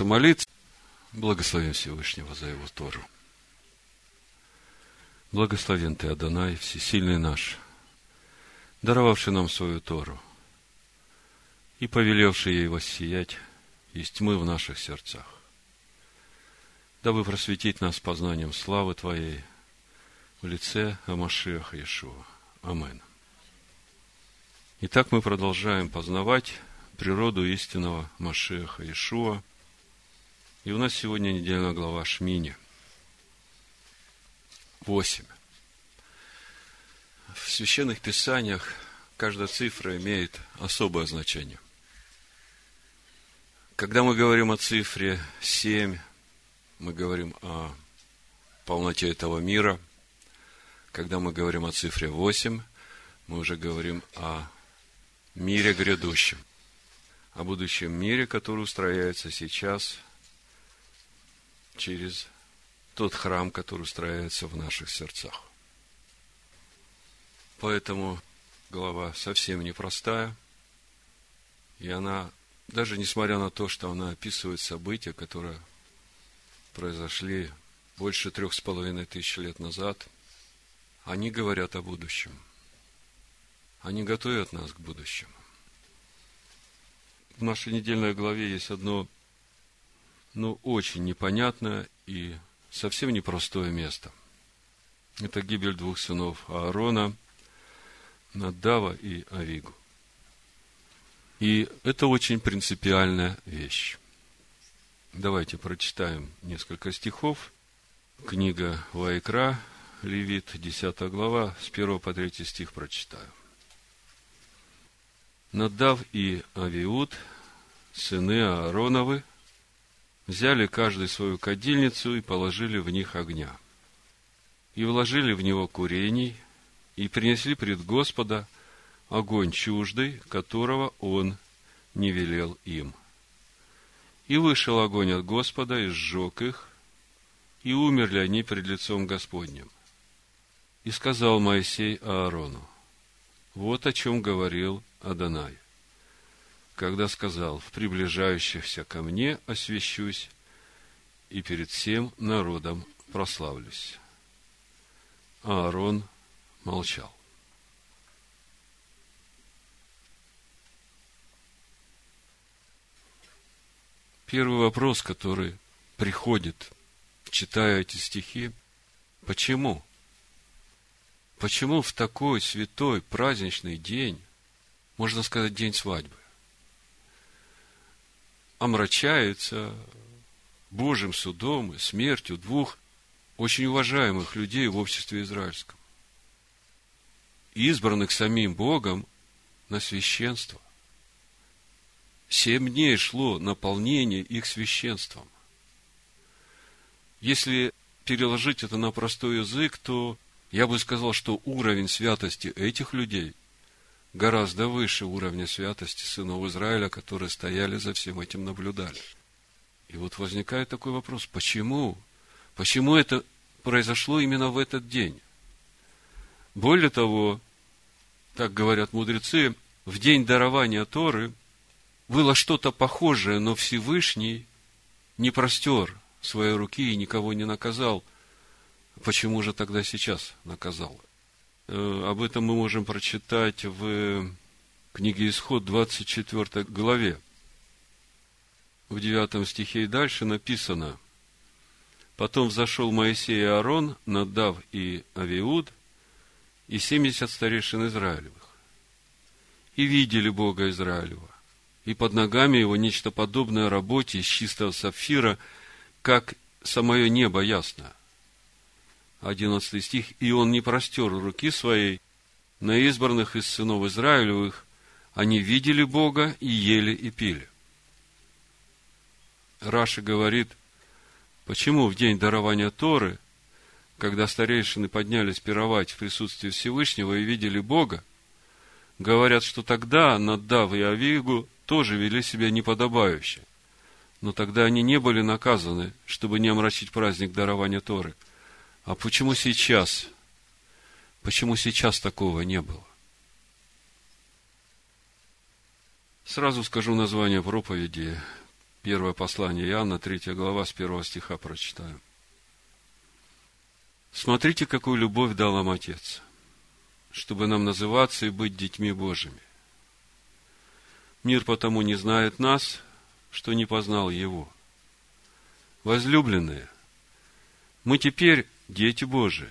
молиться, благословим Всевышнего за его Тору. Благословен Ты, Адонай, всесильный наш, даровавший нам свою Тору и повелевший ей воссиять из тьмы в наших сердцах. Дабы просветить нас познанием славы Твоей в лице Амашеха Иешуа. Амин. Итак, мы продолжаем познавать природу истинного Машеха Иешуа – и у нас сегодня недельная глава Шмини. Восемь. В священных писаниях каждая цифра имеет особое значение. Когда мы говорим о цифре семь, мы говорим о полноте этого мира. Когда мы говорим о цифре восемь, мы уже говорим о мире грядущем, о будущем мире, который устрояется сейчас – через тот храм, который устраивается в наших сердцах. Поэтому глава совсем непростая, и она, даже несмотря на то, что она описывает события, которые произошли больше трех с половиной тысяч лет назад, они говорят о будущем. Они готовят нас к будущему. В нашей недельной главе есть одно ну, очень непонятное и совсем непростое место. Это гибель двух сынов Аарона, Надава и Авигу. И это очень принципиальная вещь. Давайте прочитаем несколько стихов. Книга Вайкра, Левит, 10 глава, с 1 по 3 стих прочитаю. Надав и Авиуд, сыны Аароновы, взяли каждый свою кадильницу и положили в них огня. И вложили в него курений, и принесли пред Господа огонь чуждый, которого он не велел им. И вышел огонь от Господа, и сжег их, и умерли они пред лицом Господним. И сказал Моисей Аарону, вот о чем говорил Адонай когда сказал, в приближающихся ко мне освящусь и перед всем народом прославлюсь. А Аарон молчал. Первый вопрос, который приходит, читая эти стихи, почему? Почему в такой святой праздничный день, можно сказать, день свадьбы, омрачается Божьим судом и смертью двух очень уважаемых людей в обществе израильском, избранных самим Богом на священство. Семь дней шло наполнение их священством. Если переложить это на простой язык, то я бы сказал, что уровень святости этих людей гораздо выше уровня святости сынов Израиля, которые стояли за всем этим, наблюдали. И вот возникает такой вопрос, почему? Почему это произошло именно в этот день? Более того, так говорят мудрецы, в день дарования Торы было что-то похожее, но Всевышний не простер своей руки и никого не наказал. Почему же тогда сейчас наказал? Э, об этом мы можем прочитать в книге Исход 24 главе. В 9 стихе и дальше написано, «Потом взошел Моисей и Аарон, Надав и Авиуд, и семьдесят старейшин Израилевых, и видели Бога Израилева, и под ногами его нечто подобное работе из чистого сапфира, как самое небо ясное. 11 стих, «И он не простер руки своей на избранных из сынов Израилевых, они видели Бога и ели и пили». Раша говорит, почему в день дарования Торы, когда старейшины поднялись пировать в присутствии Всевышнего и видели Бога, говорят, что тогда Наддав и Авигу тоже вели себя неподобающе. Но тогда они не были наказаны, чтобы не омрачить праздник дарования Торы – а почему сейчас? Почему сейчас такого не было? Сразу скажу название проповеди. Первое послание Иоанна, третья глава, с первого стиха прочитаю. Смотрите, какую любовь дал нам Отец, чтобы нам называться и быть детьми Божьими. Мир потому не знает нас, что не познал Его. Возлюбленные, мы теперь дети Божии,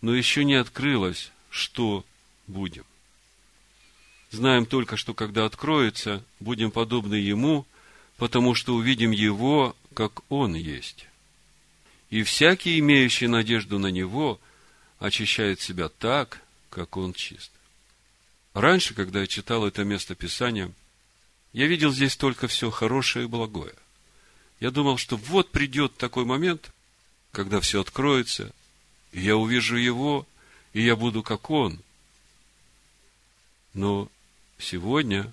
но еще не открылось, что будем. Знаем только, что когда откроется, будем подобны Ему, потому что увидим Его, как Он есть. И всякий, имеющий надежду на Него, очищает себя так, как Он чист. Раньше, когда я читал это место Писания, я видел здесь только все хорошее и благое. Я думал, что вот придет такой момент, когда все откроется, и я увижу Его, и я буду как Он. Но сегодня,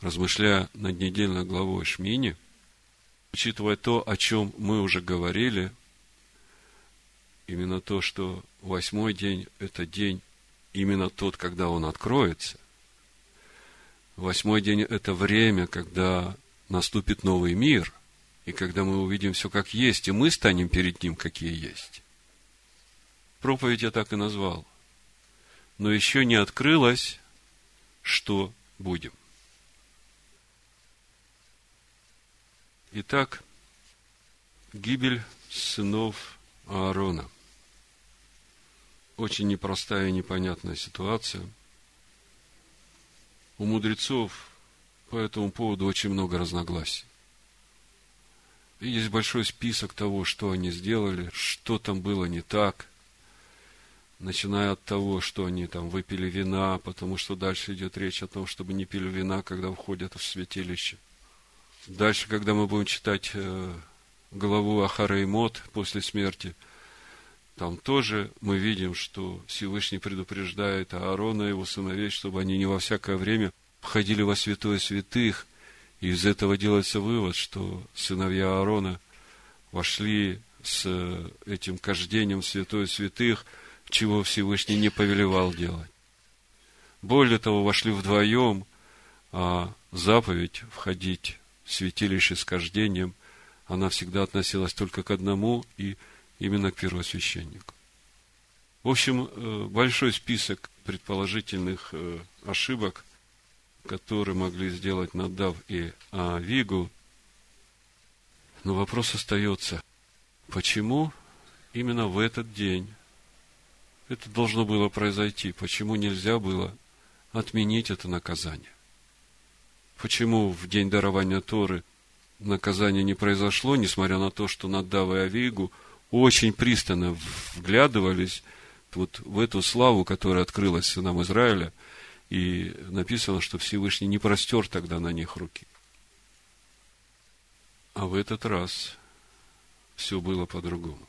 размышляя над недельной главой Шмини, учитывая то, о чем мы уже говорили, именно то, что восьмой день – это день именно тот, когда он откроется. Восьмой день – это время, когда наступит новый мир, и когда мы увидим все как есть, и мы станем перед ним, какие есть. Проповедь я так и назвал. Но еще не открылось, что будем. Итак, гибель сынов Аарона. Очень непростая и непонятная ситуация. У мудрецов по этому поводу очень много разногласий. Есть большой список того, что они сделали, что там было не так – начиная от того, что они там выпили вина, потому что дальше идет речь о том, чтобы не пили вина, когда входят в святилище. Дальше, когда мы будем читать э, главу Ахара и Мот после смерти, там тоже мы видим, что Всевышний предупреждает Аарона и его сыновей, чтобы они не во всякое время входили во святое святых, из этого делается вывод, что сыновья Аарона вошли с этим кождением в святое святых – чего Всевышний не повелевал делать. Более того, вошли вдвоем, а заповедь входить в святилище с кождением, она всегда относилась только к одному и именно к первосвященнику. В общем, э, большой список предположительных э, ошибок, которые могли сделать Надав и Авигу. Но вопрос остается, почему именно в этот день это должно было произойти. Почему нельзя было отменить это наказание? Почему в день дарования Торы наказание не произошло, несмотря на то, что Надав и Авигу очень пристально вглядывались вот в эту славу, которая открылась сынам Израиля, и написано, что Всевышний не простер тогда на них руки. А в этот раз все было по-другому.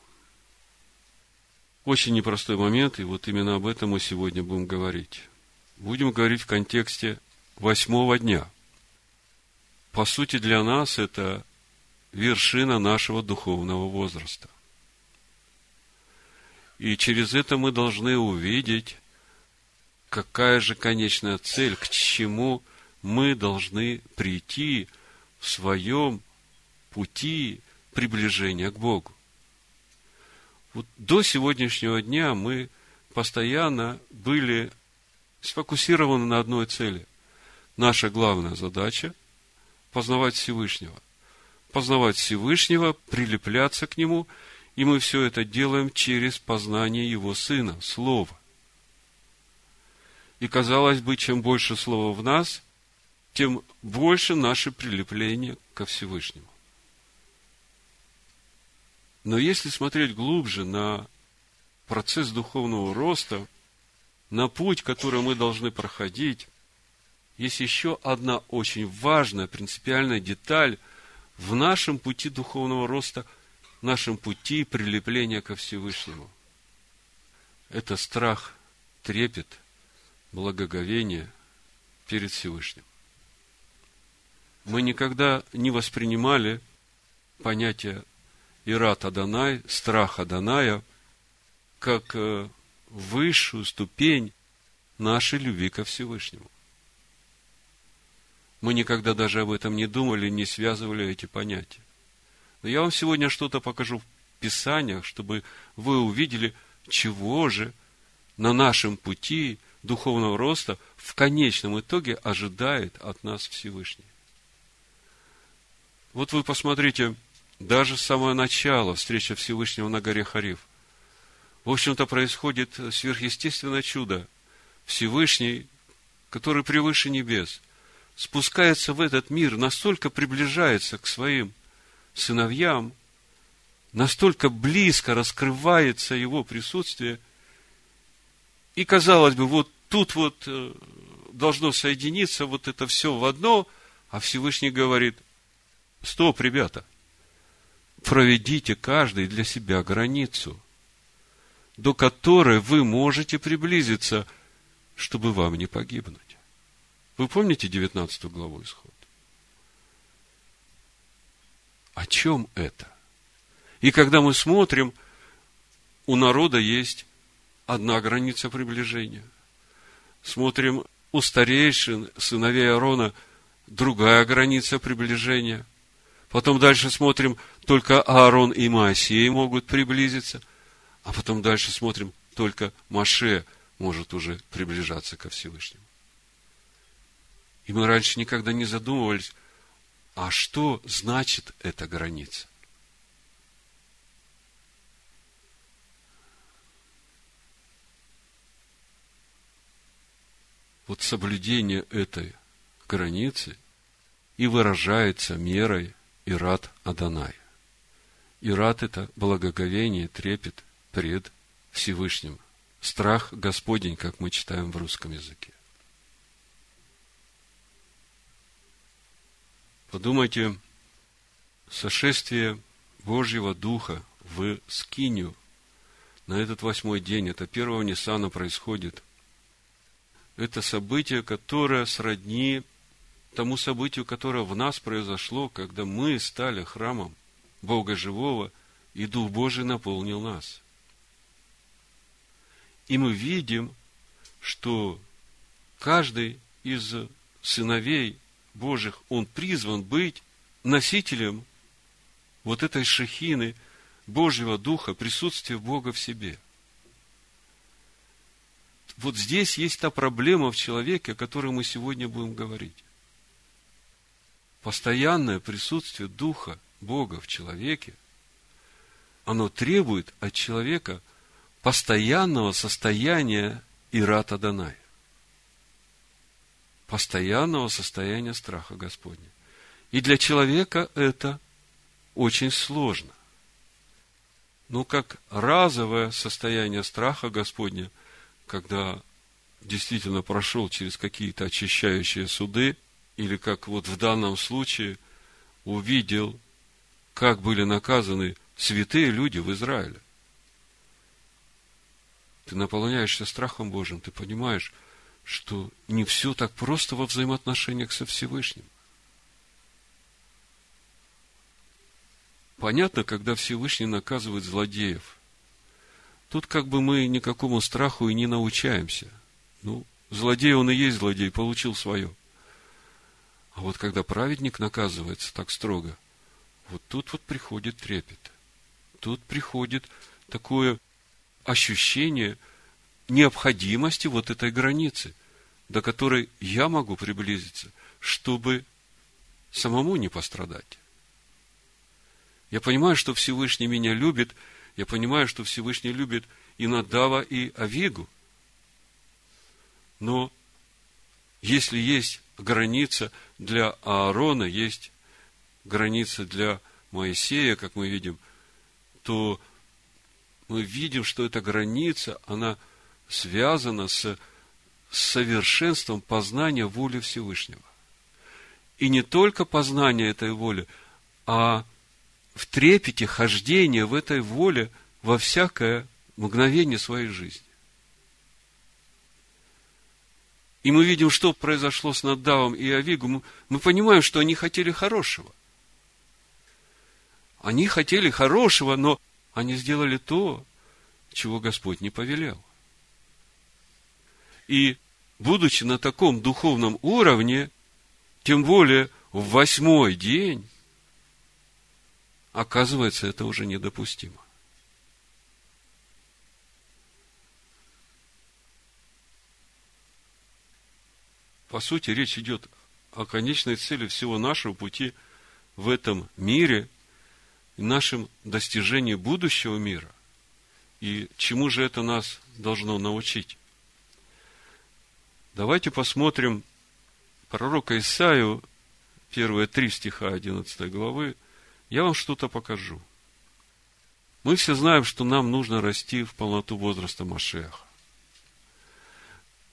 Очень непростой момент, и вот именно об этом мы сегодня будем говорить. Будем говорить в контексте восьмого дня. По сути, для нас это вершина нашего духовного возраста. И через это мы должны увидеть, какая же конечная цель, к чему мы должны прийти в своем пути приближения к Богу. Вот до сегодняшнего дня мы постоянно были сфокусированы на одной цели. Наша главная задача – познавать Всевышнего. Познавать Всевышнего, прилепляться к Нему, и мы все это делаем через познание Его Сына, Слова. И казалось бы, чем больше Слова в нас, тем больше наше прилепление ко Всевышнему. Но если смотреть глубже на процесс духовного роста, на путь, который мы должны проходить, есть еще одна очень важная, принципиальная деталь в нашем пути духовного роста, в нашем пути прилепления ко Всевышнему. Это страх, трепет, благоговение перед Всевышним. Мы никогда не воспринимали понятие Ират Адонай, страх Адоная, как э, высшую ступень нашей любви ко Всевышнему. Мы никогда даже об этом не думали, не связывали эти понятия. Но я вам сегодня что-то покажу в Писаниях, чтобы вы увидели, чего же на нашем пути духовного роста в конечном итоге ожидает от нас Всевышний. Вот вы посмотрите, даже с самого начала встреча Всевышнего на горе Хариф. В общем-то, происходит сверхъестественное чудо. Всевышний, который превыше небес, спускается в этот мир, настолько приближается к своим сыновьям, настолько близко раскрывается его присутствие, и, казалось бы, вот тут вот э, должно соединиться вот это все в одно, а Всевышний говорит, стоп, ребята, проведите каждый для себя границу, до которой вы можете приблизиться, чтобы вам не погибнуть. Вы помните 19 главу Исход? О чем это? И когда мы смотрим, у народа есть одна граница приближения. Смотрим, у старейшин, сыновей Аарона, другая граница приближения. Потом дальше смотрим, только Аарон и Моисей могут приблизиться. А потом дальше смотрим, только Маше может уже приближаться ко Всевышнему. И мы раньше никогда не задумывались, а что значит эта граница? Вот соблюдение этой границы и выражается мерой Ират Адонай. Ират – это благоговение, трепет пред Всевышним. Страх Господень, как мы читаем в русском языке. Подумайте, сошествие Божьего Духа в Скинию на этот восьмой день, это первого Ниссана происходит. Это событие, которое сродни тому событию, которое в нас произошло, когда мы стали храмом Бога Живого, и Дух Божий наполнил нас. И мы видим, что каждый из сыновей Божьих, он призван быть носителем вот этой шахины Божьего Духа, присутствия Бога в себе. Вот здесь есть та проблема в человеке, о которой мы сегодня будем говорить. Постоянное присутствие Духа Бога в человеке, оно требует от человека постоянного состояния Ирата Даная. Постоянного состояния страха Господня. И для человека это очень сложно. Но как разовое состояние страха Господня, когда действительно прошел через какие-то очищающие суды – или как вот в данном случае увидел, как были наказаны святые люди в Израиле. Ты наполняешься страхом Божьим, ты понимаешь, что не все так просто во взаимоотношениях со Всевышним. Понятно, когда Всевышний наказывает злодеев. Тут как бы мы никакому страху и не научаемся. Ну, злодей он и есть злодей, получил свое. А вот когда праведник наказывается так строго, вот тут вот приходит трепет. Тут приходит такое ощущение необходимости вот этой границы, до которой я могу приблизиться, чтобы самому не пострадать. Я понимаю, что Всевышний меня любит, я понимаю, что Всевышний любит и Надава, и Авигу. Но если есть граница для Аарона, есть граница для Моисея, как мы видим, то мы видим, что эта граница, она связана с совершенством познания воли Всевышнего. И не только познание этой воли, а в трепете хождения в этой воле во всякое мгновение своей жизни. и мы видим, что произошло с Надавом и Авигу, мы, понимаем, что они хотели хорошего. Они хотели хорошего, но они сделали то, чего Господь не повелел. И, будучи на таком духовном уровне, тем более в восьмой день, оказывается, это уже недопустимо. По сути, речь идет о конечной цели всего нашего пути в этом мире и нашем достижении будущего мира. И чему же это нас должно научить? Давайте посмотрим пророка Исаию, первые три стиха 11 главы. Я вам что-то покажу. Мы все знаем, что нам нужно расти в полноту возраста Машеха.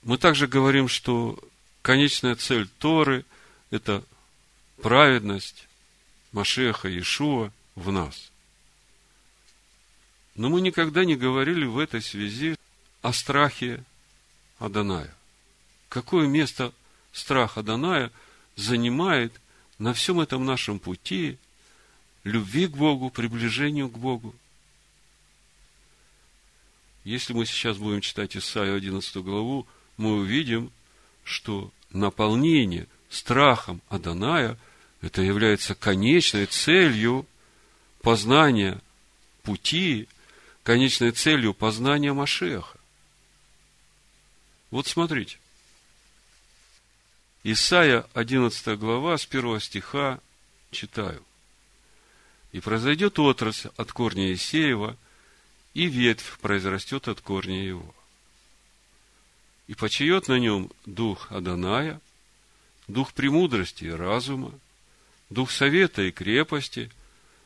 Мы также говорим, что конечная цель Торы – это праведность Машеха Иешуа в нас. Но мы никогда не говорили в этой связи о страхе Аданая. Какое место страх Аданая занимает на всем этом нашем пути любви к Богу, приближению к Богу. Если мы сейчас будем читать Исаию 11 главу, мы увидим, что наполнение страхом Аданая – это является конечной целью познания пути, конечной целью познания Машеха. Вот смотрите. Исайя, 11 глава, с 1 стиха читаю. «И произойдет отрасль от корня Исеева, и ветвь произрастет от корня его и почает на нем дух Аданая, дух премудрости и разума, дух совета и крепости,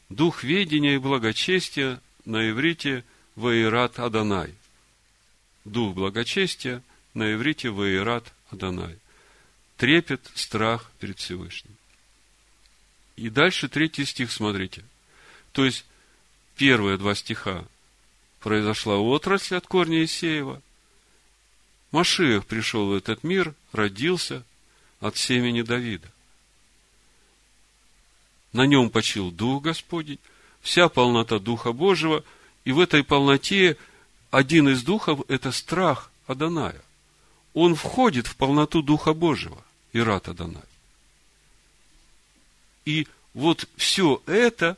дух ведения и благочестия на иврите Ваират Аданай. Дух благочестия на иврите Ваират Аданай. Трепет, страх перед Всевышним. И дальше третий стих, смотрите. То есть, первые два стиха произошла отрасль от корня Исеева – Машиах пришел в этот мир, родился от семени Давида. На нем почил Дух Господень, вся полнота Духа Божьего, и в этой полноте один из духов – это страх Аданая. Он входит в полноту Духа Божьего, Ират Аданай. И вот все это,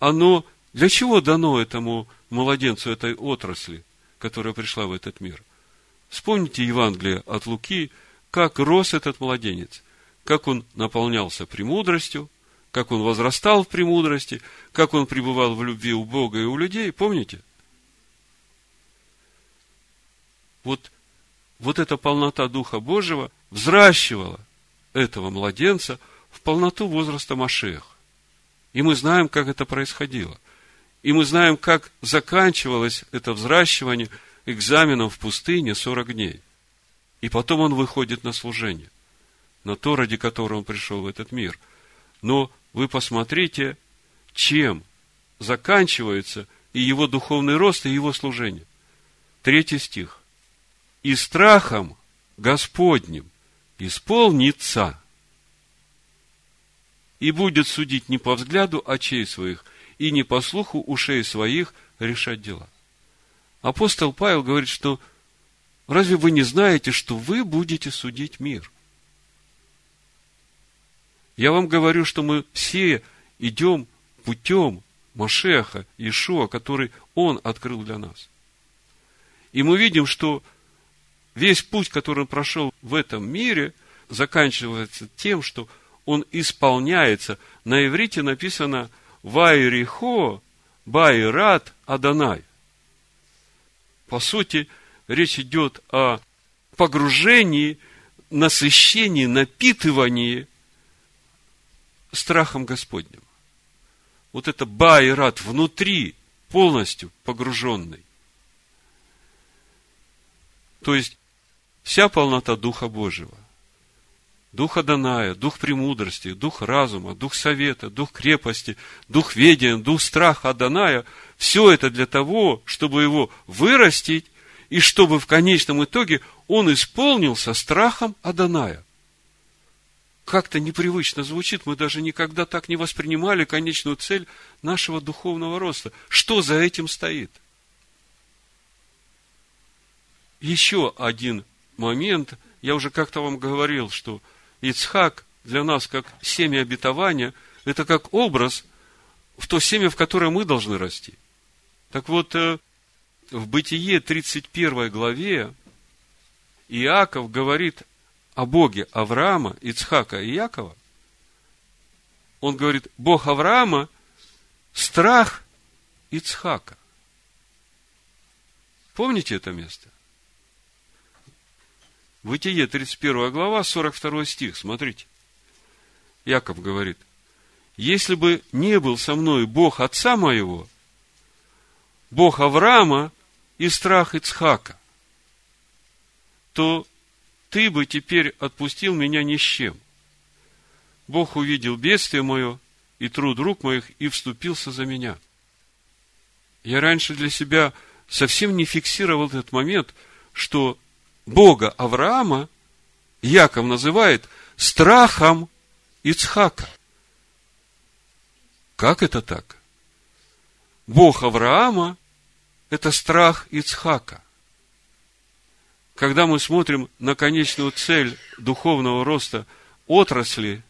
оно для чего дано этому младенцу этой отрасли, которая пришла в этот мир? Вспомните Евангелие от Луки, как рос этот младенец, как он наполнялся премудростью, как он возрастал в премудрости, как он пребывал в любви у Бога и у людей, помните? Вот, вот эта полнота Духа Божьего взращивала этого младенца в полноту возраста Машеха. И мы знаем, как это происходило. И мы знаем, как заканчивалось это взращивание – экзаменом в пустыне 40 дней. И потом он выходит на служение, на то, ради которого он пришел в этот мир. Но вы посмотрите, чем заканчивается и его духовный рост, и его служение. Третий стих. «И страхом Господним исполнится, и будет судить не по взгляду очей своих, и не по слуху ушей своих решать дела». Апостол Павел говорит, что разве вы не знаете, что вы будете судить мир? Я вам говорю, что мы все идем путем Машеха, Иешуа, который Он открыл для нас. И мы видим, что весь путь, который он прошел в этом мире, заканчивается тем, что он исполняется. На иврите написано «Вайрихо Байрат Аданай». По сути, речь идет о погружении, насыщении, напитывании страхом Господним. Вот это байрат внутри, полностью погруженный. То есть, вся полнота Духа Божьего, Духа Даная, Дух премудрости, Дух разума, Дух совета, Дух крепости, Дух ведения, Дух страха Даная – все это для того, чтобы его вырастить, и чтобы в конечном итоге он исполнился страхом Аданая. Как-то непривычно звучит, мы даже никогда так не воспринимали конечную цель нашего духовного роста. Что за этим стоит? Еще один момент, я уже как-то вам говорил, что Ицхак для нас как семя обетования, это как образ в то семя, в которое мы должны расти. Так вот, э, в Бытие 31 главе Иаков говорит о Боге Авраама, Ицхака и Якова. Он говорит, Бог Авраама – страх Ицхака. Помните это место? Бытие, 31 глава, 42 стих, смотрите. Яков говорит, если бы не был со мной Бог отца моего, Бог Авраама и страх Ицхака, то ты бы теперь отпустил меня ни с чем. Бог увидел бедствие мое и труд рук моих и вступился за меня. Я раньше для себя совсем не фиксировал этот момент, что Бога Авраама Яков называет страхом Ицхака. Как это так? Бог Авраама – это страх Ицхака. Когда мы смотрим на конечную цель духовного роста отрасли,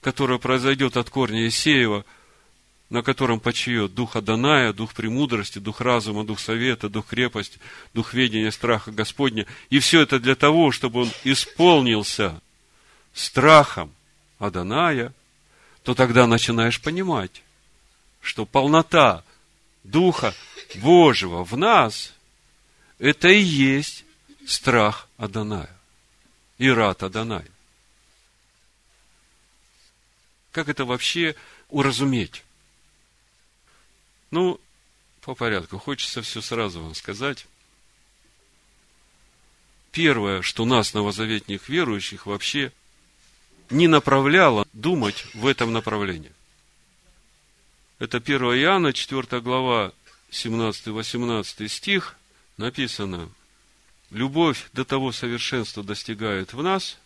которая произойдет от корня Исеева – на котором почиет дух Аданая, дух премудрости, дух разума, дух совета, дух крепости, дух ведения, страха Господня. И все это для того, чтобы он исполнился страхом Аданая, то тогда начинаешь понимать, что полнота Духа Божьего в нас – это и есть страх Аданая, Ират Аданая. Как это вообще уразуметь? Ну, по порядку. Хочется все сразу вам сказать. Первое, что нас, новозаветних верующих, вообще не направляло думать в этом направлении. Это 1 Иоанна, 4 глава, 17-18 стих, написано, «Любовь до того совершенства достигает в нас,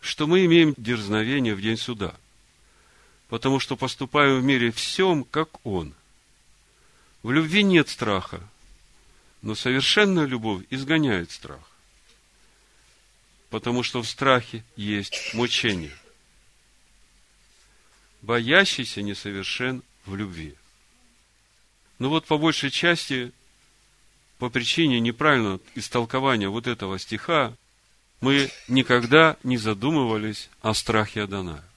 что мы имеем дерзновение в день суда» потому что поступаю в мире всем, как Он. В любви нет страха, но совершенная любовь изгоняет страх, потому что в страхе есть мучение. Боящийся несовершен в любви. Но вот по большей части, по причине неправильного истолкования вот этого стиха, мы никогда не задумывались о страхе Адоная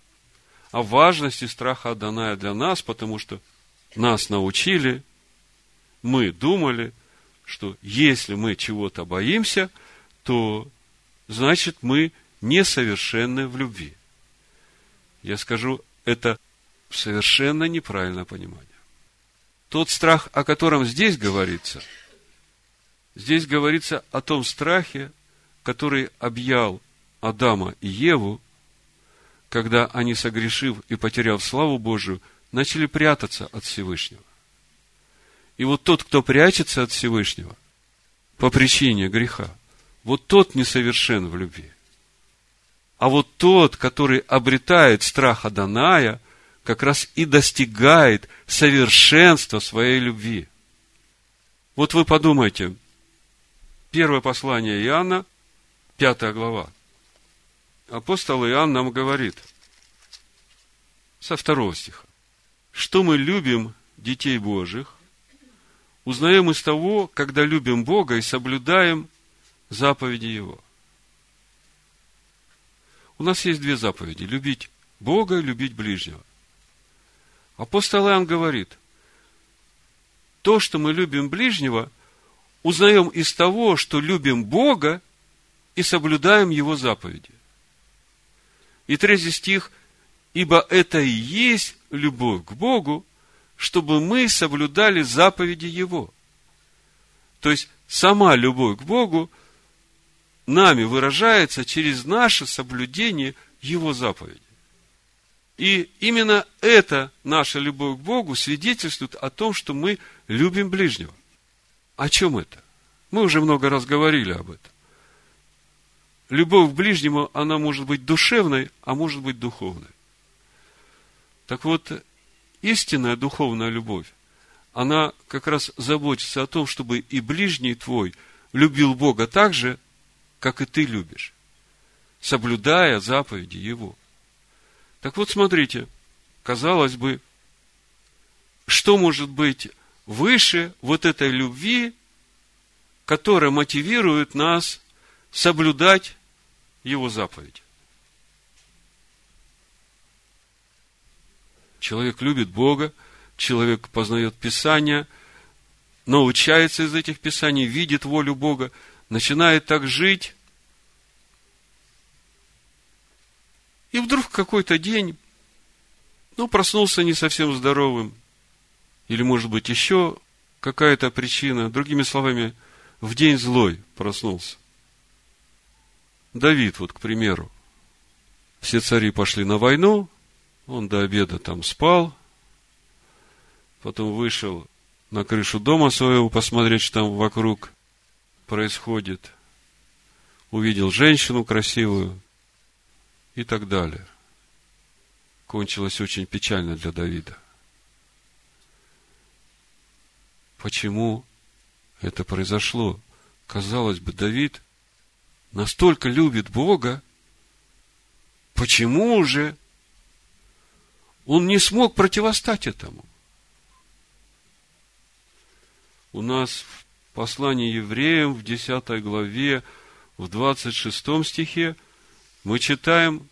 о важности страха Адоная для нас, потому что нас научили, мы думали, что если мы чего-то боимся, то значит мы несовершенны в любви. Я скажу, это совершенно неправильное понимание. Тот страх, о котором здесь говорится, здесь говорится о том страхе, который объял Адама и Еву когда они, согрешив и потеряв славу Божию, начали прятаться от Всевышнего. И вот тот, кто прячется от Всевышнего по причине греха, вот тот несовершен в любви. А вот тот, который обретает страх Аданая, как раз и достигает совершенства своей любви. Вот вы подумайте, первое послание Иоанна, пятая глава – апостол Иоанн нам говорит со второго стиха, что мы любим детей Божьих, узнаем из того, когда любим Бога и соблюдаем заповеди Его. У нас есть две заповеди. Любить Бога и любить ближнего. Апостол Иоанн говорит, то, что мы любим ближнего, узнаем из того, что любим Бога и соблюдаем Его заповеди. И третий стих, ибо это и есть любовь к Богу, чтобы мы соблюдали заповеди Его. То есть, сама любовь к Богу нами выражается через наше соблюдение Его заповеди. И именно это наша любовь к Богу свидетельствует о том, что мы любим ближнего. О чем это? Мы уже много раз говорили об этом любовь к ближнему, она может быть душевной, а может быть духовной. Так вот, истинная духовная любовь, она как раз заботится о том, чтобы и ближний твой любил Бога так же, как и ты любишь. соблюдая заповеди Его. Так вот, смотрите, казалось бы, что может быть выше вот этой любви, которая мотивирует нас соблюдать Его заповедь? Человек любит Бога, человек познает Писание, научается из этих Писаний, видит волю Бога, начинает так жить, и вдруг в какой-то день, ну, проснулся не совсем здоровым, или, может быть, еще какая-то причина, другими словами, в день злой проснулся. Давид, вот, к примеру, все цари пошли на войну, он до обеда там спал, потом вышел на крышу дома своего посмотреть, что там вокруг происходит. Увидел женщину красивую и так далее. Кончилось очень печально для Давида. Почему это произошло? Казалось бы, Давид настолько любит Бога, почему же он не смог противостать этому. У нас в послании евреям в 10 главе, в 26 стихе мы читаем,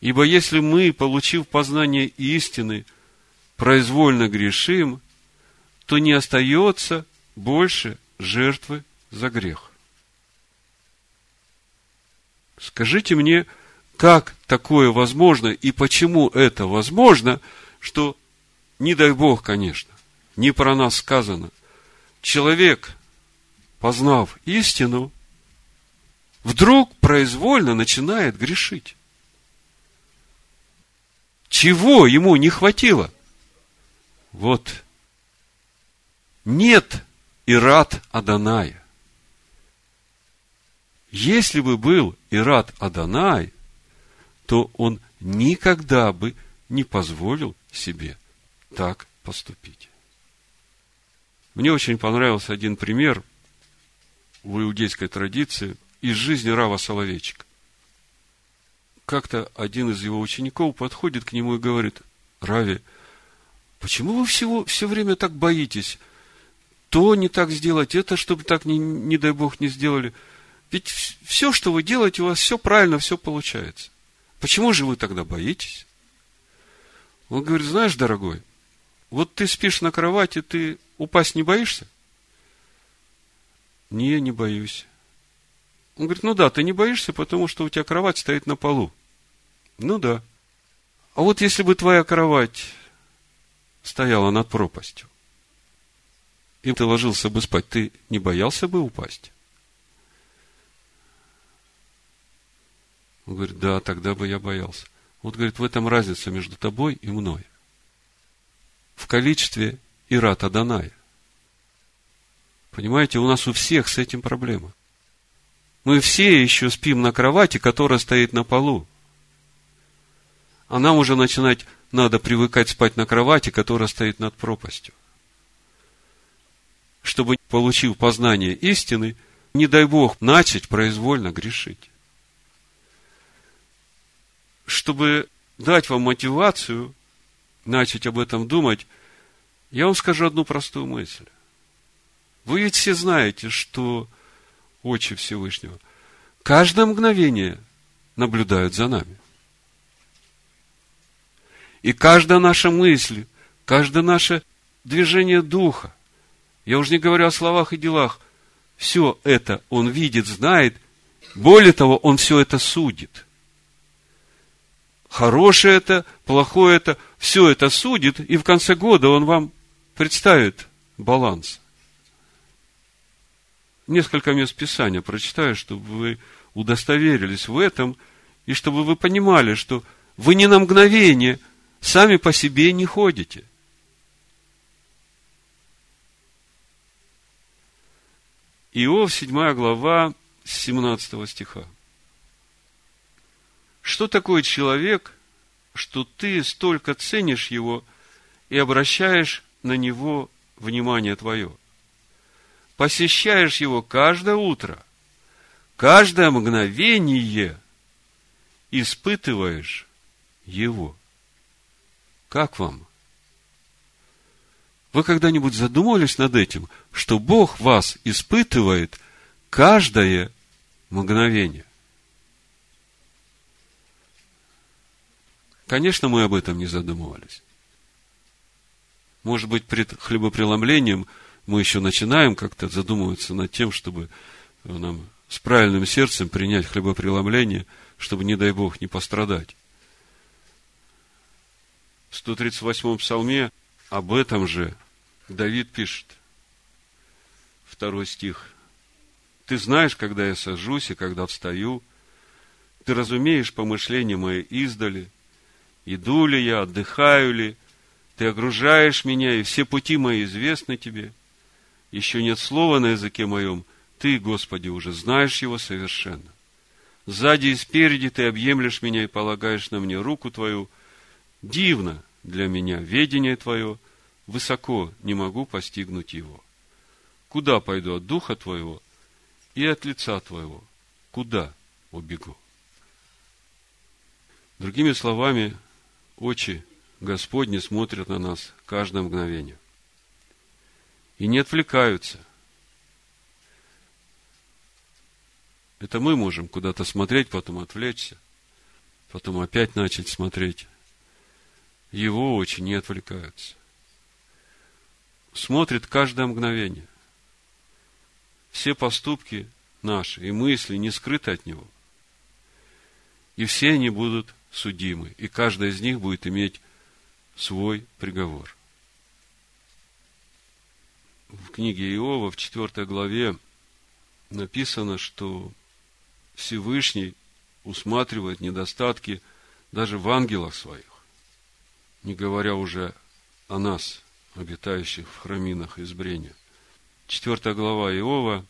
«Ибо если мы, получив познание истины, произвольно грешим, то не остается больше жертвы за грех». Скажите мне, как такое возможно и почему это возможно, что, не дай Бог, конечно, не про нас сказано, человек, познав истину, вдруг произвольно начинает грешить. Чего ему не хватило? Вот. Нет Ират Аданая. Если бы был Ират Аданай, то он никогда бы не позволил себе так поступить. Мне очень понравился один пример в иудейской традиции из жизни Рава Соловейчика. Как-то один из его учеников подходит к нему и говорит, Рави, почему вы всего, все время так боитесь? То не так сделать, это, чтобы так, не, не дай Бог, не сделали. Ведь все, что вы делаете, у вас все правильно, все получается. Почему же вы тогда боитесь? Он говорит, знаешь, дорогой, вот ты спишь на кровати, ты упасть не боишься? Не, не боюсь. Он говорит, ну да, ты не боишься, потому что у тебя кровать стоит на полу. Ну да. А вот если бы твоя кровать стояла над пропастью, и ты ложился бы спать, ты не боялся бы упасть? Он говорит, да, тогда бы я боялся. Вот, говорит, в этом разница между тобой и мной. В количестве Ирата Даная. Понимаете, у нас у всех с этим проблема. Мы все еще спим на кровати, которая стоит на полу. А нам уже начинать надо привыкать спать на кровати, которая стоит над пропастью. Чтобы, получив познание истины, не дай Бог, начать произвольно грешить чтобы дать вам мотивацию начать об этом думать, я вам скажу одну простую мысль. Вы ведь все знаете, что очи Всевышнего каждое мгновение наблюдают за нами. И каждая наша мысль, каждое наше движение духа, я уже не говорю о словах и делах, все это он видит, знает, более того, он все это судит – хорошее это, плохое это, все это судит, и в конце года он вам представит баланс. Несколько мест Писания прочитаю, чтобы вы удостоверились в этом, и чтобы вы понимали, что вы ни на мгновение сами по себе не ходите. Иов, 7 глава, 17 стиха. Что такое человек, что ты столько ценишь его и обращаешь на него внимание твое? Посещаешь его каждое утро, каждое мгновение испытываешь его. Как вам? Вы когда-нибудь задумывались над этим, что Бог вас испытывает каждое мгновение? Конечно, мы об этом не задумывались. Может быть, перед хлебопреломлением мы еще начинаем как-то задумываться над тем, чтобы нам с правильным сердцем принять хлебопреломление, чтобы, не дай Бог, не пострадать. В 138-м псалме об этом же Давид пишет. Второй стих. Ты знаешь, когда я сажусь и когда встаю. Ты разумеешь помышления мои издали. Иду ли я, отдыхаю ли. Ты огружаешь меня, и все пути мои известны тебе. Еще нет слова на языке моем. Ты, Господи, уже знаешь его совершенно. Сзади и спереди ты объемлешь меня и полагаешь на мне руку твою. Дивно для меня ведение твое, высоко не могу постигнуть его. Куда пойду от духа твоего и от лица твоего? Куда убегу? Другими словами, очи Господни смотрят на нас каждое мгновение. И не отвлекаются. Это мы можем куда-то смотреть, потом отвлечься, потом опять начать смотреть. Его очи не отвлекаются. Смотрит каждое мгновение. Все поступки наши и мысли не скрыты от Него. И все они будут судимы, и каждая из них будет иметь свой приговор. В книге Иова, в 4 главе, написано, что Всевышний усматривает недостатки даже в ангелах своих, не говоря уже о нас, обитающих в храминах избрения. Четвертая глава Иова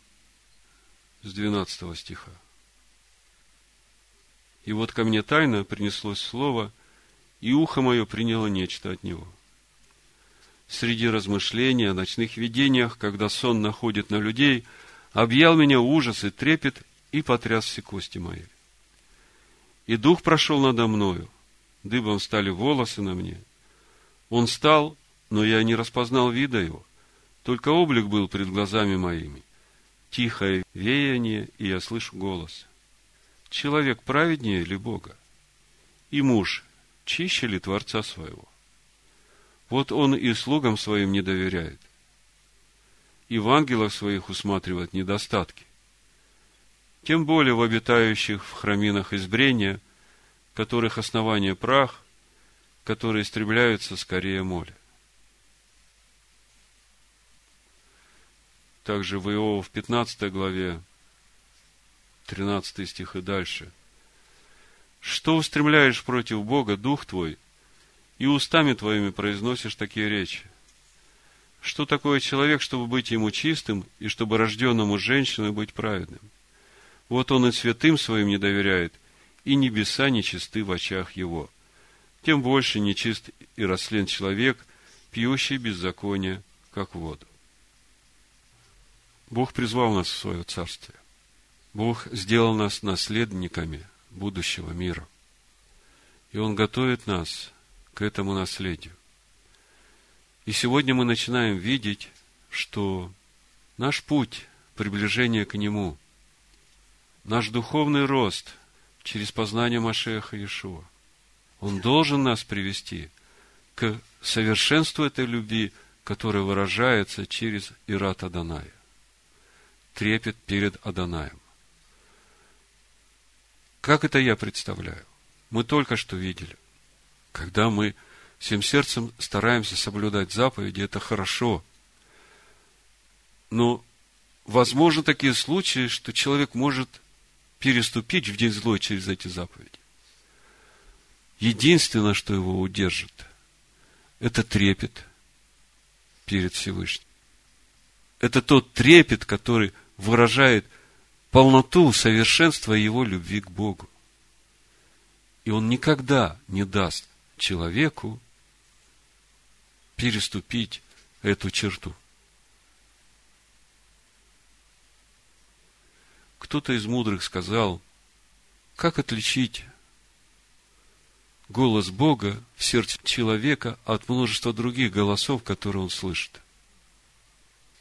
с 12 стиха. И вот ко мне тайно принеслось слово, и ухо мое приняло нечто от него. Среди размышлений о ночных видениях, когда сон находит на людей, объял меня ужас и трепет, и потряс все кости мои. И дух прошел надо мною, дыбом стали волосы на мне. Он стал, но я не распознал вида его, только облик был пред глазами моими. Тихое веяние, и я слышу голос. Человек праведнее ли Бога? И муж чище ли Творца своего? Вот он и слугам своим не доверяет, и в ангелах своих усматривает недостатки тем более в обитающих в храминах избрения, которых основание прах, которые истребляются скорее моли. Также в Иова в 15 главе, 13 стих и дальше. Что устремляешь против Бога, дух твой, и устами твоими произносишь такие речи? Что такое человек, чтобы быть ему чистым, и чтобы рожденному женщиной быть праведным? Вот он и святым своим не доверяет, и небеса нечисты в очах его. Тем больше нечист и рослен человек, пьющий беззаконие, как воду. Бог призвал нас в свое царствие. Бог сделал нас наследниками будущего мира. И Он готовит нас к этому наследию. И сегодня мы начинаем видеть, что наш путь приближения к Нему наш духовный рост через познание Машеха Иешуа. Он должен нас привести к совершенству этой любви, которая выражается через Ират Аданая. Трепет перед Аданаем. Как это я представляю? Мы только что видели. Когда мы всем сердцем стараемся соблюдать заповеди, это хорошо. Но возможно такие случаи, что человек может переступить в день злой через эти заповеди. Единственное, что его удержит, это трепет перед Всевышним. Это тот трепет, который выражает полноту, совершенство его любви к Богу. И он никогда не даст человеку переступить эту черту. кто-то из мудрых сказал, как отличить голос Бога в сердце человека от множества других голосов, которые он слышит.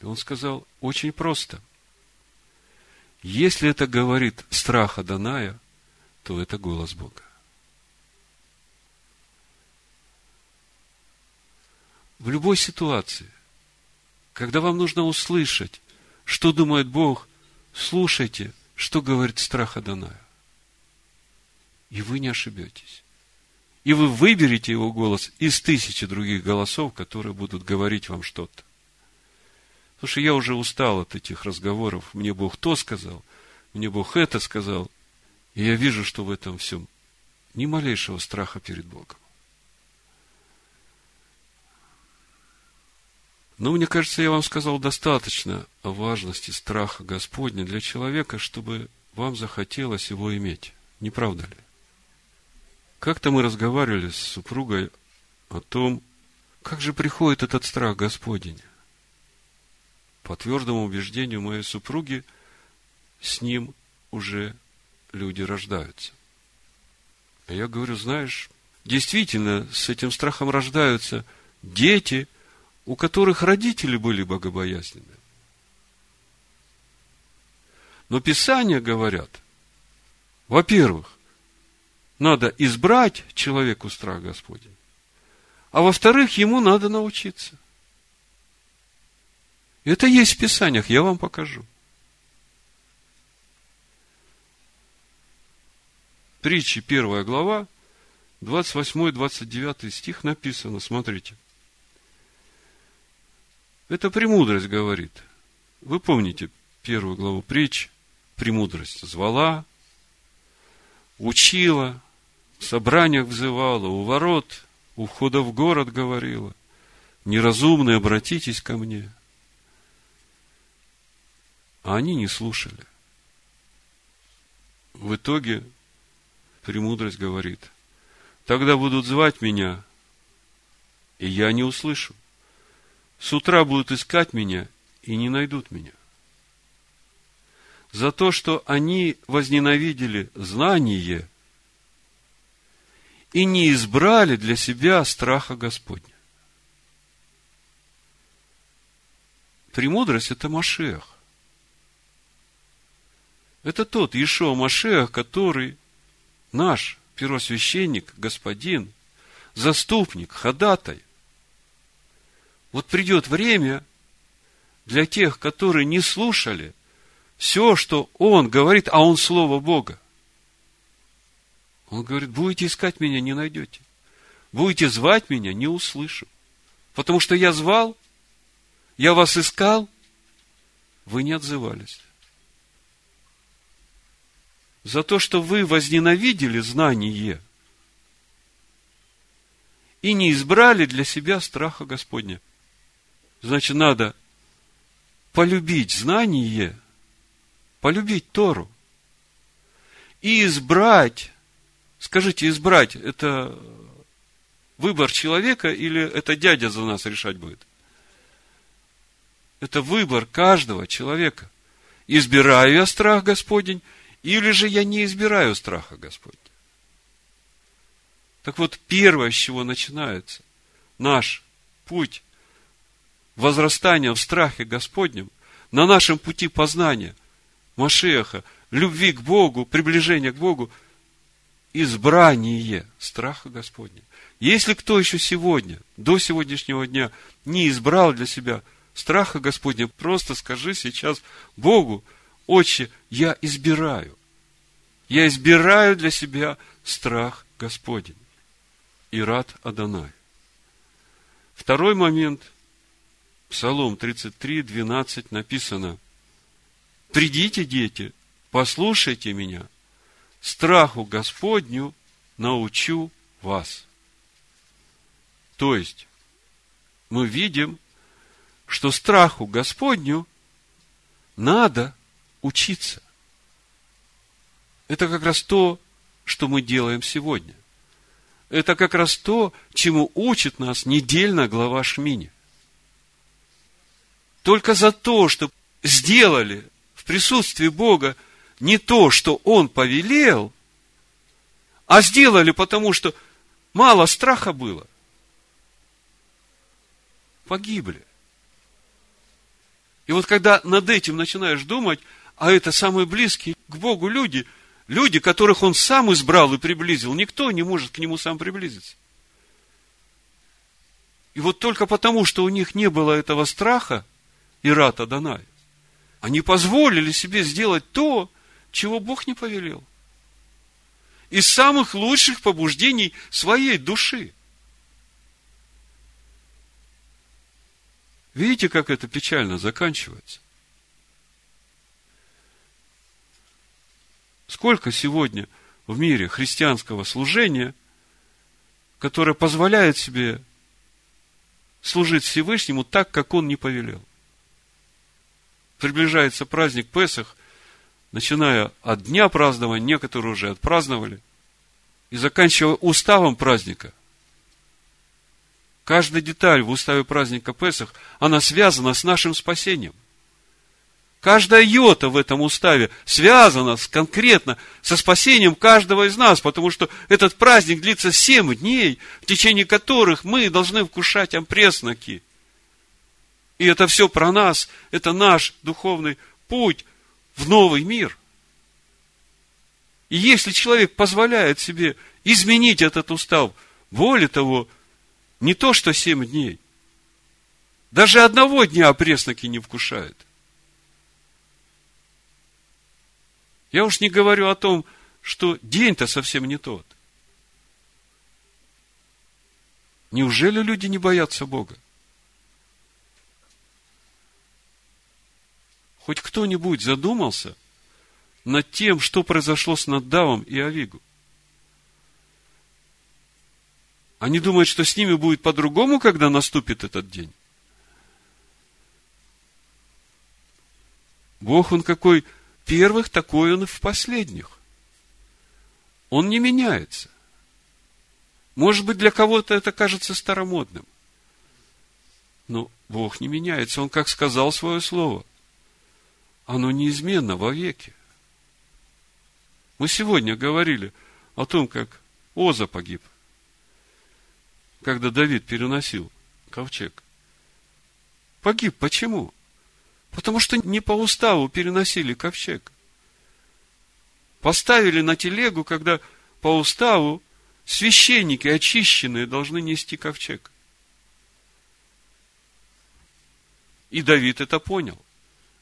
И он сказал, очень просто. Если это говорит страх Аданая, то это голос Бога. В любой ситуации, когда вам нужно услышать, что думает Бог, слушайте, что говорит страх Аданая. И вы не ошибетесь. И вы выберете его голос из тысячи других голосов, которые будут говорить вам что-то. Что я уже устал от этих разговоров. Мне Бог то сказал, мне Бог это сказал. И я вижу, что в этом всем ни малейшего страха перед Богом. Но мне кажется, я вам сказал достаточно о важности страха Господня для человека, чтобы вам захотелось его иметь. Не правда ли? Как-то мы разговаривали с супругой о том, как же приходит этот страх Господень. По твердому убеждению моей супруги, с ним уже люди рождаются. А я говорю, знаешь, действительно, с этим страхом рождаются дети, у которых родители были богобоязненны. Но Писания говорят, во-первых, надо избрать человеку страх Господень, а во-вторых, ему надо научиться. Это есть в Писаниях, я вам покажу. Притчи, первая глава, 28-29 стих написано, смотрите. Это премудрость говорит. Вы помните первую главу притч, премудрость звала, учила, в собраниях взывала, у ворот, у входа в город говорила, неразумные, обратитесь ко мне. А они не слушали. В итоге премудрость говорит, тогда будут звать меня, и я не услышу. С утра будут искать меня и не найдут меня за то, что они возненавидели знание и не избрали для себя страха Господня. Премудрость – это Машех. Это тот Ишуа Машех, который наш первосвященник, господин, заступник, ходатай. Вот придет время для тех, которые не слушали – все, что он говорит, а он Слово Бога. Он говорит, будете искать меня, не найдете. Будете звать меня, не услышу. Потому что я звал, я вас искал, вы не отзывались. За то, что вы возненавидели знание и не избрали для себя страха Господня. Значит, надо полюбить знание – полюбить Тору и избрать, скажите, избрать, это выбор человека или это дядя за нас решать будет? Это выбор каждого человека. Избираю я страх Господень, или же я не избираю страха Господня. Так вот, первое, с чего начинается наш путь возрастания в страхе Господнем, на нашем пути познания – Машеха, любви к Богу, приближения к Богу, избрание страха Господня. Если кто еще сегодня, до сегодняшнего дня, не избрал для себя страха Господня, просто скажи сейчас Богу, Отче, я избираю. Я избираю для себя страх Господень. И рад Адонай. Второй момент. Псалом 33, 12 написано. Придите, дети, послушайте меня. Страху Господню научу вас. То есть, мы видим, что страху Господню надо учиться. Это как раз то, что мы делаем сегодня. Это как раз то, чему учит нас недельная глава Шмини. Только за то, что сделали в присутствии Бога не то, что он повелел, а сделали потому, что мало страха было, погибли. И вот когда над этим начинаешь думать, а это самые близкие к Богу люди, люди, которых Он сам избрал и приблизил, никто не может к Нему сам приблизиться. И вот только потому, что у них не было этого страха, Ирата Данай, они позволили себе сделать то, чего Бог не повелел. Из самых лучших побуждений своей души. Видите, как это печально заканчивается? Сколько сегодня в мире христианского служения, которое позволяет себе служить Всевышнему так, как он не повелел. Приближается праздник Песах, начиная от дня празднования, некоторые уже отпраздновали, и заканчивая уставом праздника. Каждая деталь в уставе праздника Песах, она связана с нашим спасением. Каждая йота в этом уставе связана с, конкретно со спасением каждого из нас, потому что этот праздник длится семь дней, в течение которых мы должны вкушать ампресноки. И это все про нас, это наш духовный путь в новый мир. И если человек позволяет себе изменить этот устав, более того, не то что семь дней, даже одного дня опресноки не вкушает – Я уж не говорю о том, что день-то совсем не тот. Неужели люди не боятся Бога? Хоть кто-нибудь задумался над тем, что произошло с Наддавом и Авигу? Они думают, что с ними будет по-другому, когда наступит этот день. Бог, Он какой первых, такой он и в последних. Он не меняется. Может быть, для кого-то это кажется старомодным. Но Бог не меняется. Он как сказал свое слово. Оно неизменно вовеки. Мы сегодня говорили о том, как Оза погиб, когда Давид переносил ковчег. Погиб. Почему? Потому что не по уставу переносили ковчег. Поставили на телегу, когда по уставу священники очищенные должны нести ковчег. И Давид это понял.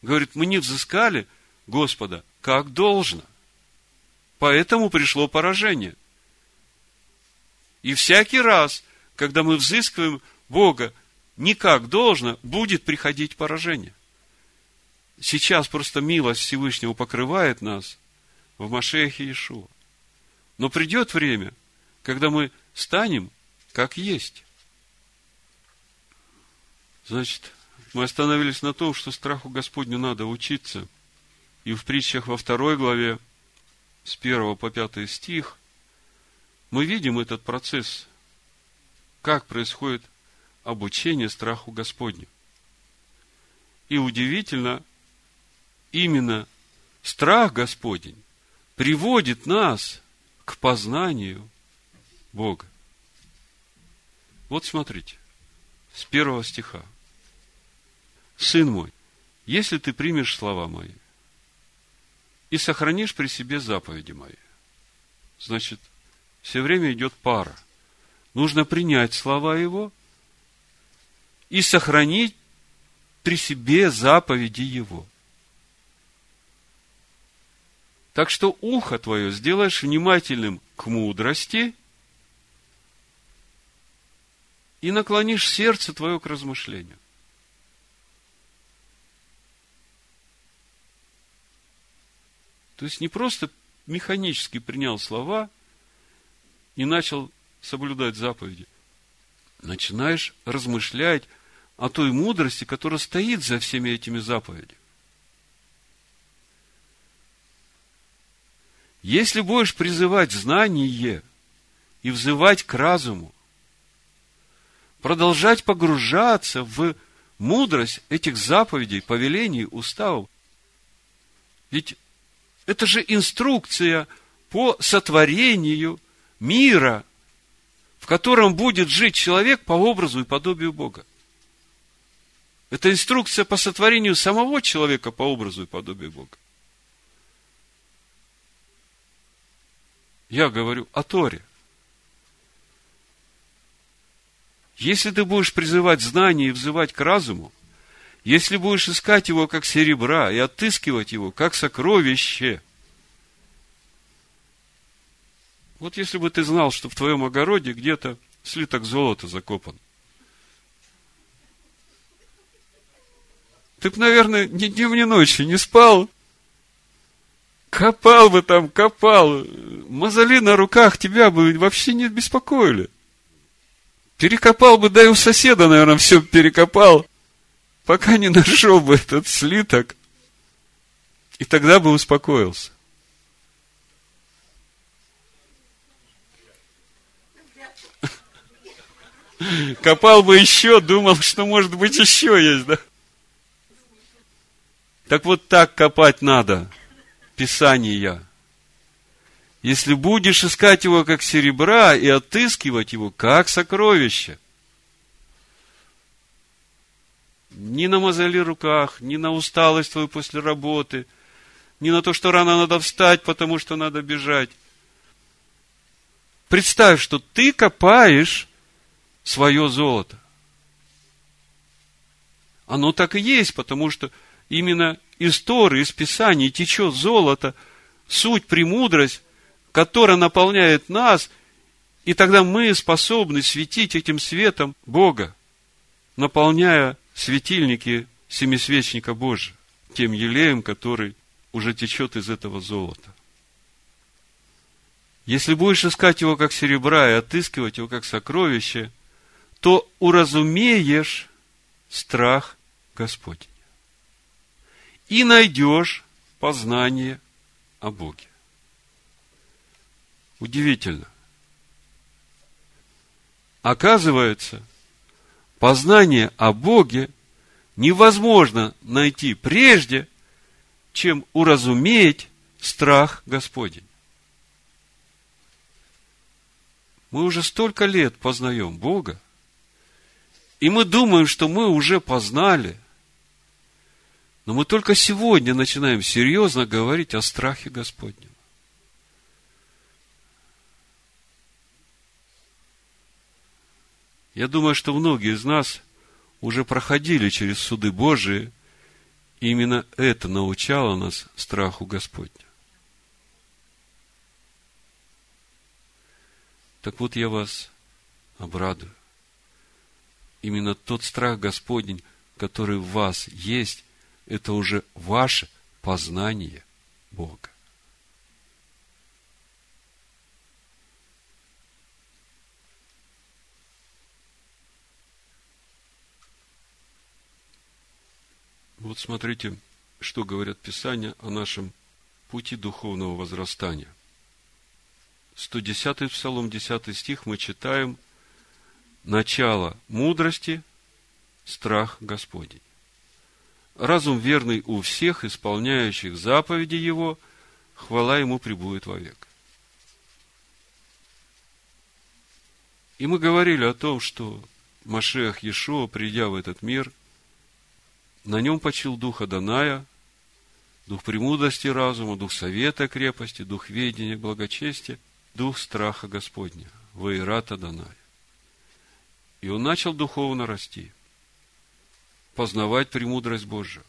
Говорит, мы не взыскали Господа, как должно. Поэтому пришло поражение. И всякий раз, когда мы взыскиваем Бога не как должно, будет приходить поражение. Сейчас просто милость Всевышнего покрывает нас в Машехе Иешуа. Но придет время, когда мы станем как есть. Значит, мы остановились на том, что страху Господню надо учиться. И в притчах во второй главе, с первого по пятый стих, мы видим этот процесс, как происходит обучение страху Господню. И удивительно, именно страх Господень приводит нас к познанию Бога. Вот смотрите, с первого стиха. Сын мой, если ты примешь слова мои и сохранишь при себе заповеди мои, значит, все время идет пара. Нужно принять слова его и сохранить при себе заповеди его. Так что ухо твое сделаешь внимательным к мудрости и наклонишь сердце твое к размышлению. То есть не просто механически принял слова и начал соблюдать заповеди. Начинаешь размышлять о той мудрости, которая стоит за всеми этими заповедями. Если будешь призывать знание и взывать к разуму, продолжать погружаться в мудрость этих заповедей, повелений, уставов, ведь Это же инструкция по сотворению мира, в котором будет жить человек по образу и подобию Бога. Это инструкция по сотворению самого человека по образу и подобию Бога. Я говорю о Торе. Если ты будешь призывать знание и взывать к разуму, если будешь искать его как серебра и отыскивать его как сокровище, вот если бы ты знал, что в твоем огороде где-то слиток золота закопан, ты бы, наверное, ни днем, ни ночью не спал, Копал бы там, копал. Мозоли на руках тебя бы вообще не беспокоили. Перекопал бы, да и у соседа, наверное, все перекопал, пока не нашел бы этот слиток. И тогда бы успокоился. Копал бы еще, думал, что может быть еще есть, да? Так вот так копать надо – Писания. Если будешь искать его как серебра и отыскивать его как сокровище, ни на мозоли руках, ни на усталость твою после работы, ни на то, что рано надо встать, потому что надо бежать. Представь, что ты копаешь свое золото. Оно так и есть, потому что именно из Торы, из Писаний течет золото, суть, премудрость, которая наполняет нас, и тогда мы способны светить этим светом Бога, наполняя светильники семисвечника Божия, тем елеем, который уже течет из этого золота. Если будешь искать его как серебра и отыскивать его как сокровище, то уразумеешь страх Господень и найдешь познание о Боге. Удивительно. Оказывается, познание о Боге невозможно найти прежде, чем уразуметь страх Господень. Мы уже столько лет познаем Бога, и мы думаем, что мы уже познали но мы только сегодня начинаем серьезно говорить о страхе Господнем. Я думаю, что многие из нас уже проходили через суды Божии, и именно это научало нас страху Господня. Так вот, я вас обрадую. Именно тот страх Господень, который в вас есть, это уже ваше познание Бога. Вот смотрите, что говорят Писания о нашем пути духовного возрастания. 110 Псалом, 10 стих мы читаем «Начало мудрости – страх Господень» разум верный у всех, исполняющих заповеди Его, хвала Ему прибудет вовек. И мы говорили о том, что Машех Иешуа, придя в этот мир, на нем почил дух Аданая, дух премудрости разума, дух совета крепости, дух ведения благочестия, дух страха Господня, Ваирата Аданая. И он начал духовно расти – познавать премудрость Божию.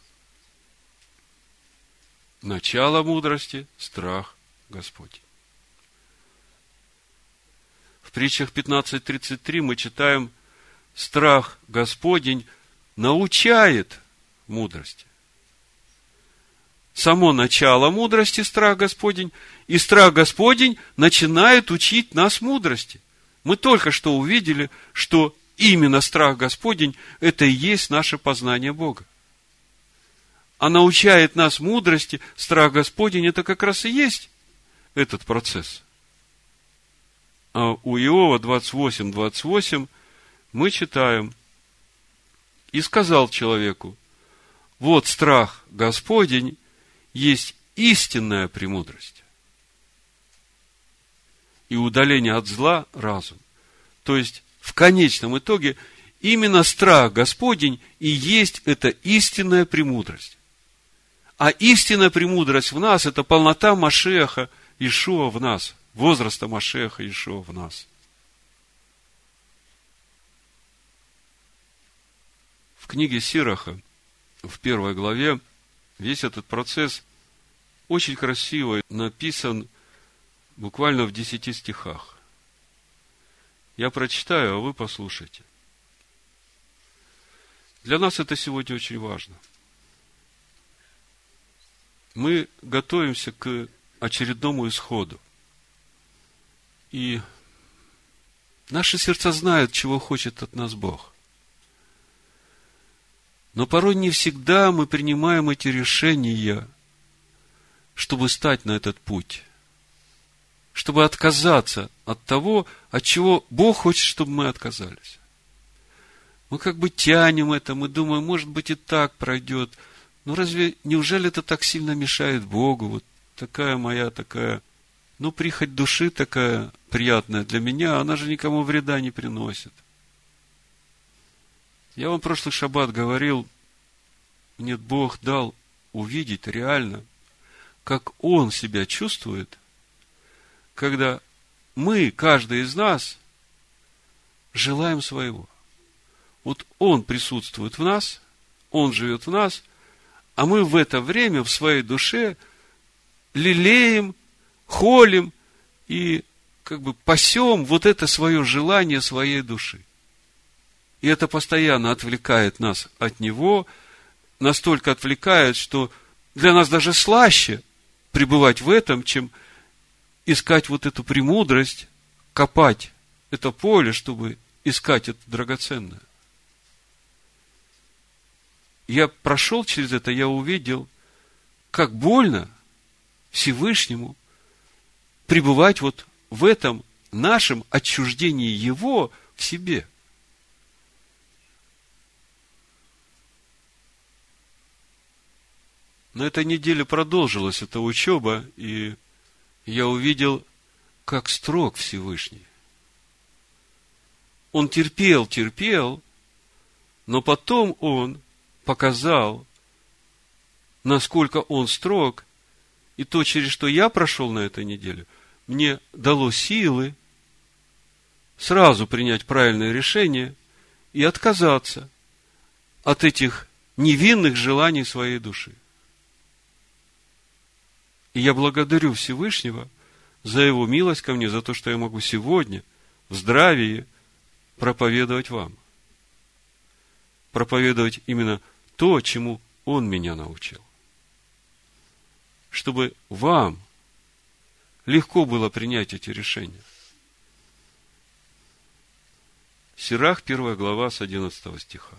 Начало мудрости – страх Господь. В притчах 15.33 мы читаем «Страх Господень научает мудрости». Само начало мудрости – страх Господень, и страх Господень начинает учить нас мудрости. Мы только что увидели, что именно страх Господень – это и есть наше познание Бога. А научает нас мудрости, страх Господень – это как раз и есть этот процесс. А у Иова 28, 28 мы читаем, «И сказал человеку, вот страх Господень есть истинная премудрость. И удаление от зла – разум. То есть, в конечном итоге, именно страх Господень и есть эта истинная премудрость. А истинная премудрость в нас – это полнота Машеха Ишуа в нас, возраста Машеха Ишуа в нас. В книге Сираха, в первой главе, весь этот процесс очень красиво написан буквально в десяти стихах. Я прочитаю, а вы послушайте. Для нас это сегодня очень важно – мы готовимся к очередному исходу. И наши сердца знают, чего хочет от нас Бог. Но порой не всегда мы принимаем эти решения, чтобы стать на этот путь, чтобы отказаться от того, от чего Бог хочет, чтобы мы отказались. Мы как бы тянем это, мы думаем, может быть, и так пройдет – ну разве, неужели это так сильно мешает Богу? Вот такая моя такая, ну, прихоть души такая приятная для меня, она же никому вреда не приносит. Я вам прошлый шаббат говорил, нет, Бог дал увидеть реально, как Он себя чувствует, когда мы, каждый из нас, желаем своего. Вот Он присутствует в нас, Он живет в нас – а мы в это время в своей душе лелеем, холим и как бы пасем вот это свое желание своей души. И это постоянно отвлекает нас от него, настолько отвлекает, что для нас даже слаще пребывать в этом, чем искать вот эту премудрость, копать это поле, чтобы искать это драгоценное я прошел через это, я увидел, как больно Всевышнему пребывать вот в этом нашем отчуждении Его в себе. На этой неделе продолжилась эта учеба, и я увидел, как строг Всевышний. Он терпел, терпел, но потом он показал, насколько он строг, и то, через что я прошел на этой неделе, мне дало силы сразу принять правильное решение и отказаться от этих невинных желаний своей души. И я благодарю Всевышнего за его милость ко мне, за то, что я могу сегодня в здравии проповедовать вам. Проповедовать именно то, чему Он меня научил. Чтобы вам легко было принять эти решения. Сирах, первая глава, с 11 стиха.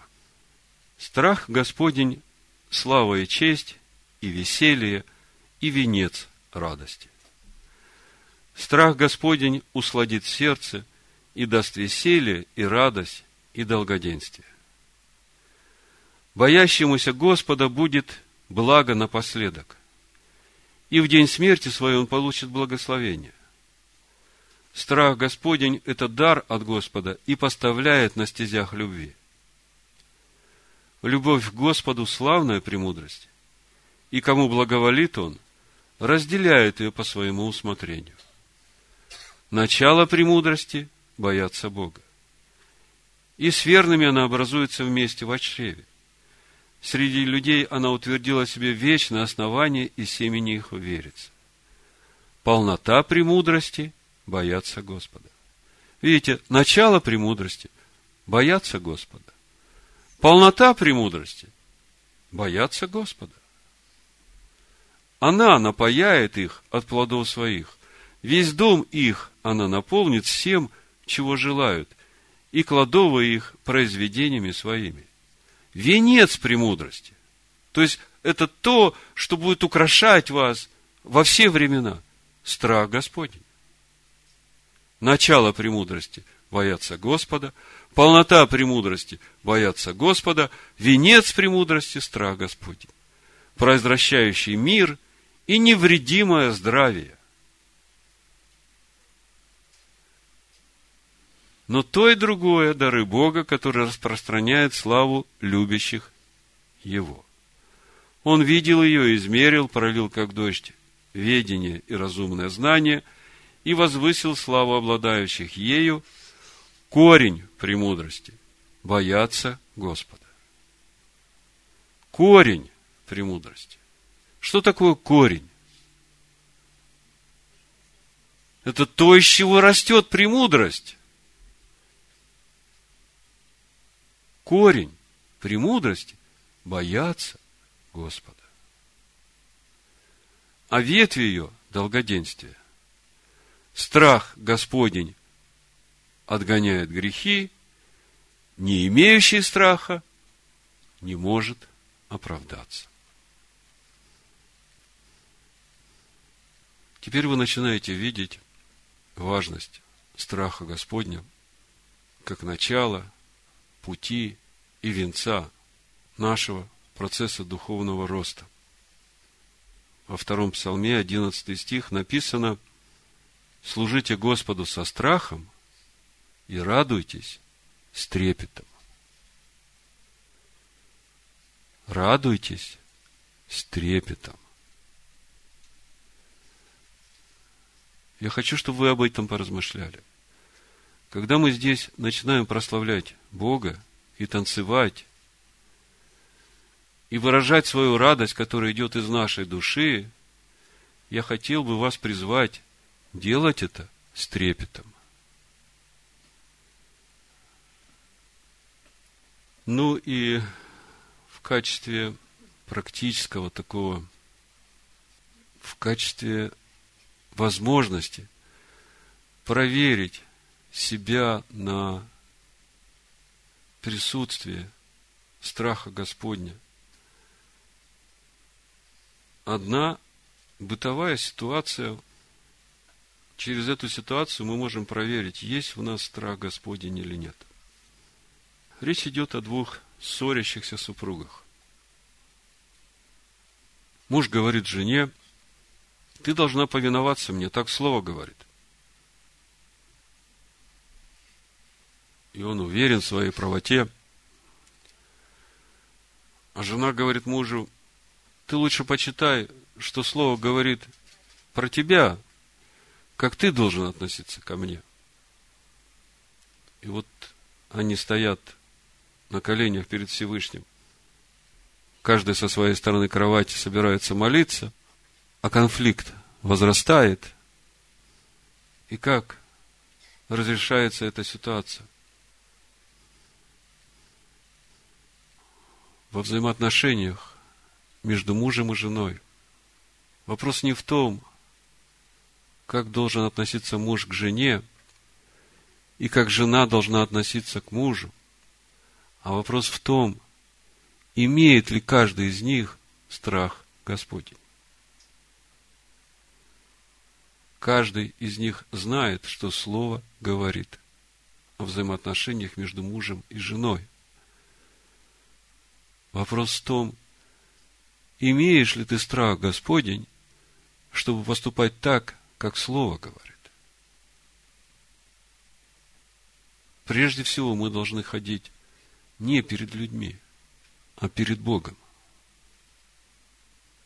Страх Господень – слава и честь, и веселье, и венец радости. Страх Господень усладит сердце и даст веселье, и радость, и долгоденствие. Боящемуся Господа будет благо напоследок. И в день смерти своей он получит благословение. Страх Господень – это дар от Господа и поставляет на стезях любви. Любовь к Господу – славная премудрость, и кому благоволит Он, разделяет ее по своему усмотрению. Начало премудрости – бояться Бога. И с верными она образуется вместе в чреве. Среди людей она утвердила себе вечное основание, и семени их уверится. Полнота премудрости – бояться Господа. Видите, начало премудрости – бояться Господа. Полнота премудрости – бояться Господа. Она напаяет их от плодов своих. Весь дом их она наполнит всем, чего желают, и кладовые их произведениями своими венец премудрости. То есть, это то, что будет украшать вас во все времена. Страх Господень. Начало премудрости – бояться Господа. Полнота премудрости – бояться Господа. Венец премудрости – страх Господень. Произвращающий мир и невредимое здравие. Но то и другое – дары Бога, который распространяет славу любящих Его. Он видел ее, измерил, пролил как дождь ведение и разумное знание и возвысил славу обладающих ею, корень премудрости – бояться Господа. Корень премудрости. Что такое корень? Это то, из чего растет премудрость. корень премудрости – бояться Господа. А ветви ее – долгоденствие. Страх Господень отгоняет грехи, не имеющий страха не может оправдаться. Теперь вы начинаете видеть важность страха Господня как начало пути и венца нашего процесса духовного роста. Во втором псалме, 11 стих, написано «Служите Господу со страхом и радуйтесь с трепетом». Радуйтесь с трепетом. Я хочу, чтобы вы об этом поразмышляли – когда мы здесь начинаем прославлять Бога и танцевать, и выражать свою радость, которая идет из нашей души, я хотел бы вас призвать делать это с трепетом. Ну и в качестве практического такого, в качестве возможности проверить себя на присутствие страха Господня. Одна бытовая ситуация, через эту ситуацию мы можем проверить, есть в нас страх Господень или нет. Речь идет о двух ссорящихся супругах. Муж говорит жене, ты должна повиноваться мне, так слово говорит. и он уверен в своей правоте. А жена говорит мужу, ты лучше почитай, что слово говорит про тебя, как ты должен относиться ко мне. И вот они стоят на коленях перед Всевышним. Каждый со своей стороны кровати собирается молиться, а конфликт возрастает. И как разрешается эта ситуация? во взаимоотношениях между мужем и женой. Вопрос не в том, как должен относиться муж к жене и как жена должна относиться к мужу, а вопрос в том, имеет ли каждый из них страх Господень. Каждый из них знает, что Слово говорит о взаимоотношениях между мужем и женой. Вопрос в том, имеешь ли ты страх Господень, чтобы поступать так, как Слово говорит. Прежде всего мы должны ходить не перед людьми, а перед Богом.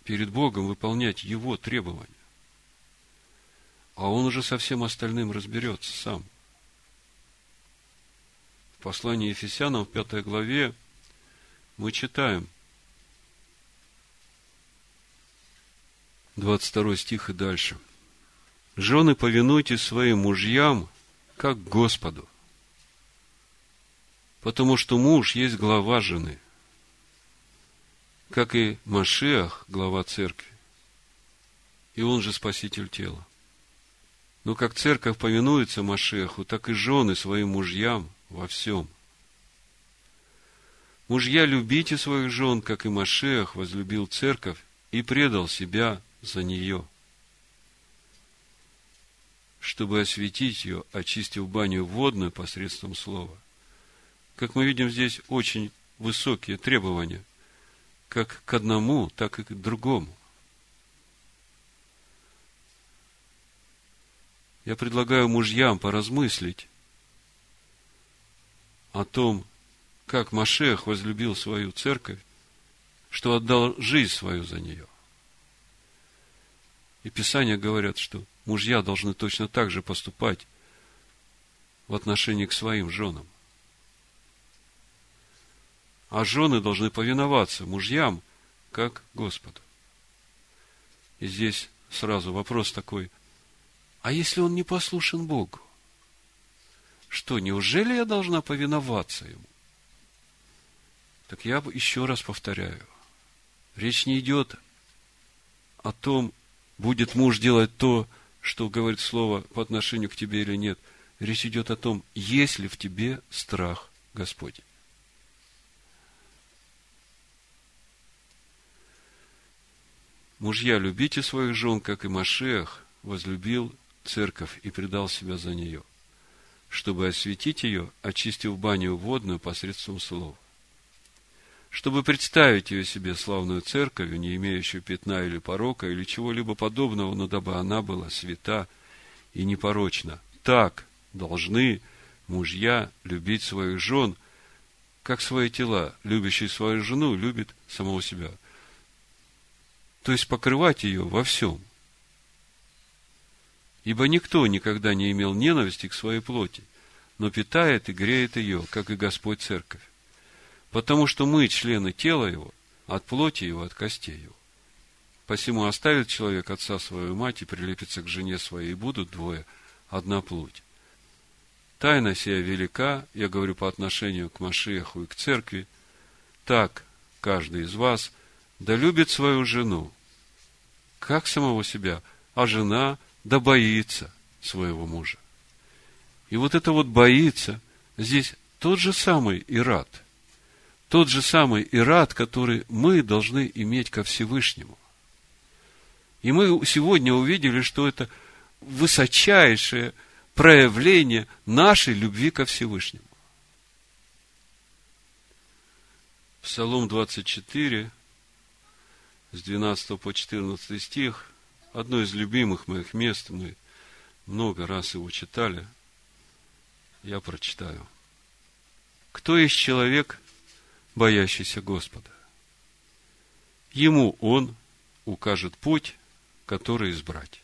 Перед Богом выполнять Его требования. А Он уже со всем остальным разберется сам. В послании Ефесянам в пятой главе мы читаем 22 стих и дальше. Жены, повинуйтесь своим мужьям, как Господу. Потому что муж есть глава жены, как и Машех, глава церкви. И он же спаситель тела. Но как церковь повинуется Машеху, так и жены своим мужьям во всем – Мужья, любите своих жен, как и Машех возлюбил церковь и предал себя за нее, чтобы осветить ее, очистив баню водную посредством слова. Как мы видим, здесь очень высокие требования, как к одному, так и к другому. Я предлагаю мужьям поразмыслить о том, как Машех возлюбил свою церковь, что отдал жизнь свою за нее. И Писания говорят, что мужья должны точно так же поступать в отношении к своим женам. А жены должны повиноваться мужьям, как Господу. И здесь сразу вопрос такой, а если он не послушен Богу? Что, неужели я должна повиноваться ему? Так я еще раз повторяю. Речь не идет о том, будет муж делать то, что говорит слово по отношению к тебе или нет. Речь идет о том, есть ли в тебе страх Господень. Мужья, любите своих жен, как и Машех возлюбил церковь и предал себя за нее, чтобы осветить ее, очистив баню водную посредством слова. Чтобы представить ее себе славную церковью, не имеющую пятна или порока, или чего-либо подобного, но дабы она была свята и непорочна. Так должны мужья любить своих жен, как свои тела. Любящий свою жену любит самого себя – то есть покрывать ее во всем. Ибо никто никогда не имел ненависти к своей плоти, но питает и греет ее, как и Господь Церковь. Потому что мы члены тела его, от плоти его, от костей его. Посему оставит человек отца свою мать и прилепится к жене своей, и будут двое, одна плоть. Тайна сия велика, я говорю по отношению к Машеху и к церкви, так каждый из вас да любит свою жену, как самого себя, а жена да боится своего мужа. И вот это вот боится, здесь тот же самый Ират, тот же самый Ират, который мы должны иметь ко Всевышнему. И мы сегодня увидели, что это высочайшее проявление нашей любви ко Всевышнему. Псалом 24, с 12 по 14 стих, одно из любимых моих мест, мы много раз его читали, я прочитаю. Кто есть человек, боящийся Господа? Ему он укажет путь, который избрать.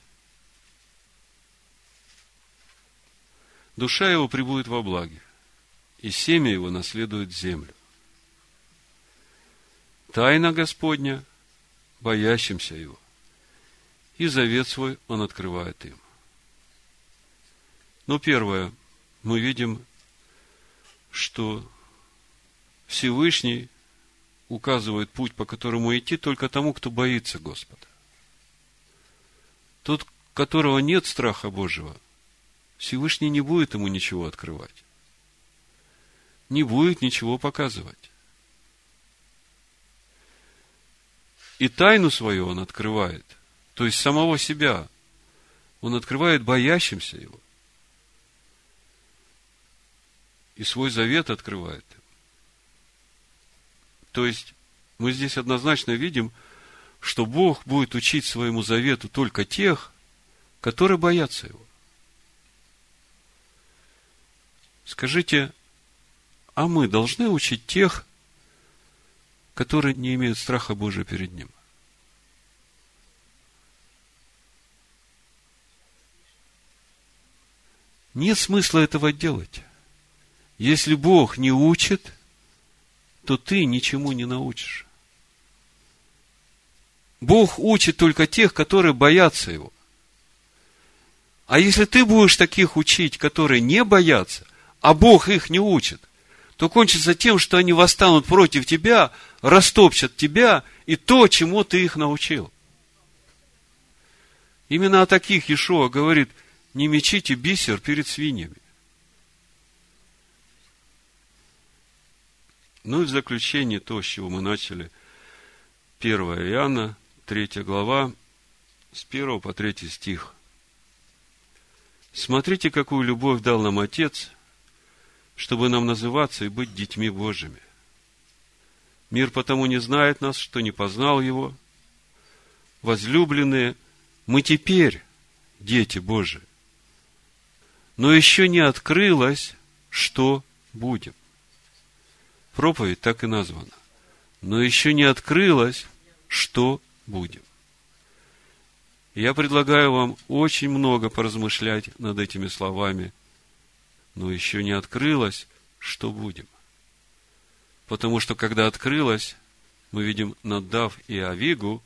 Душа его прибудет во благе, и семя его наследует землю. Тайна Господня – боящимся Его. И завет свой Он открывает им. Но первое, мы видим, что Всевышний указывает путь, по которому идти только тому, кто боится Господа. Тот, которого нет страха Божьего, Всевышний не будет ему ничего открывать. Не будет ничего показывать. И тайну свою он открывает, то есть самого себя. Он открывает боящимся его. И свой завет открывает. То есть, мы здесь однозначно видим, что Бог будет учить своему завету только тех, которые боятся его. Скажите, а мы должны учить тех, которые не имеют страха Божия перед Ним. Нет смысла этого делать. Если Бог не учит, то ты ничему не научишь. Бог учит только тех, которые боятся Его. А если ты будешь таких учить, которые не боятся, а Бог их не учит, то кончится тем, что они восстанут против тебя, растопчат тебя и то, чему ты их научил. Именно о таких Иешуа говорит, не мечите бисер перед свиньями. Ну и в заключение то, с чего мы начали. 1 Иоанна, 3 глава, с 1 по 3 стих. Смотрите, какую любовь дал нам Отец, чтобы нам называться и быть детьми Божьими. Мир потому не знает нас, что не познал Его. Возлюбленные, мы теперь дети Божии. Но еще не открылось, что будем. Проповедь так и названа. Но еще не открылось, что будем. Я предлагаю вам очень много поразмышлять над этими словами, но еще не открылось, что будем. Потому что, когда открылось, мы видим, Надав и Авигу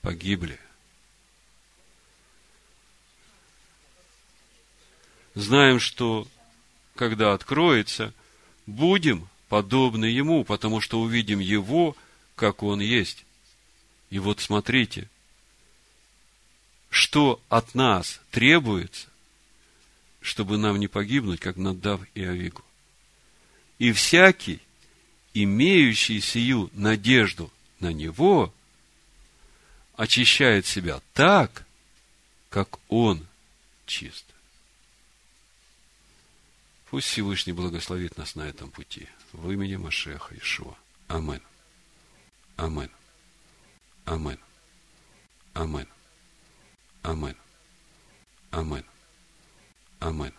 погибли. Знаем, что когда откроется, будем подобны Ему, потому что увидим Его, как Он есть. И вот смотрите – что от нас требуется, чтобы нам не погибнуть, как Надав и Авигу. И всякий, имеющий сию надежду на Него, очищает себя так, как Он чист. Пусть Всевышний благословит нас на этом пути. В имени Машеха Ишуа. Амин. Амин. Амин. Амин. Amen. Amen. Amen.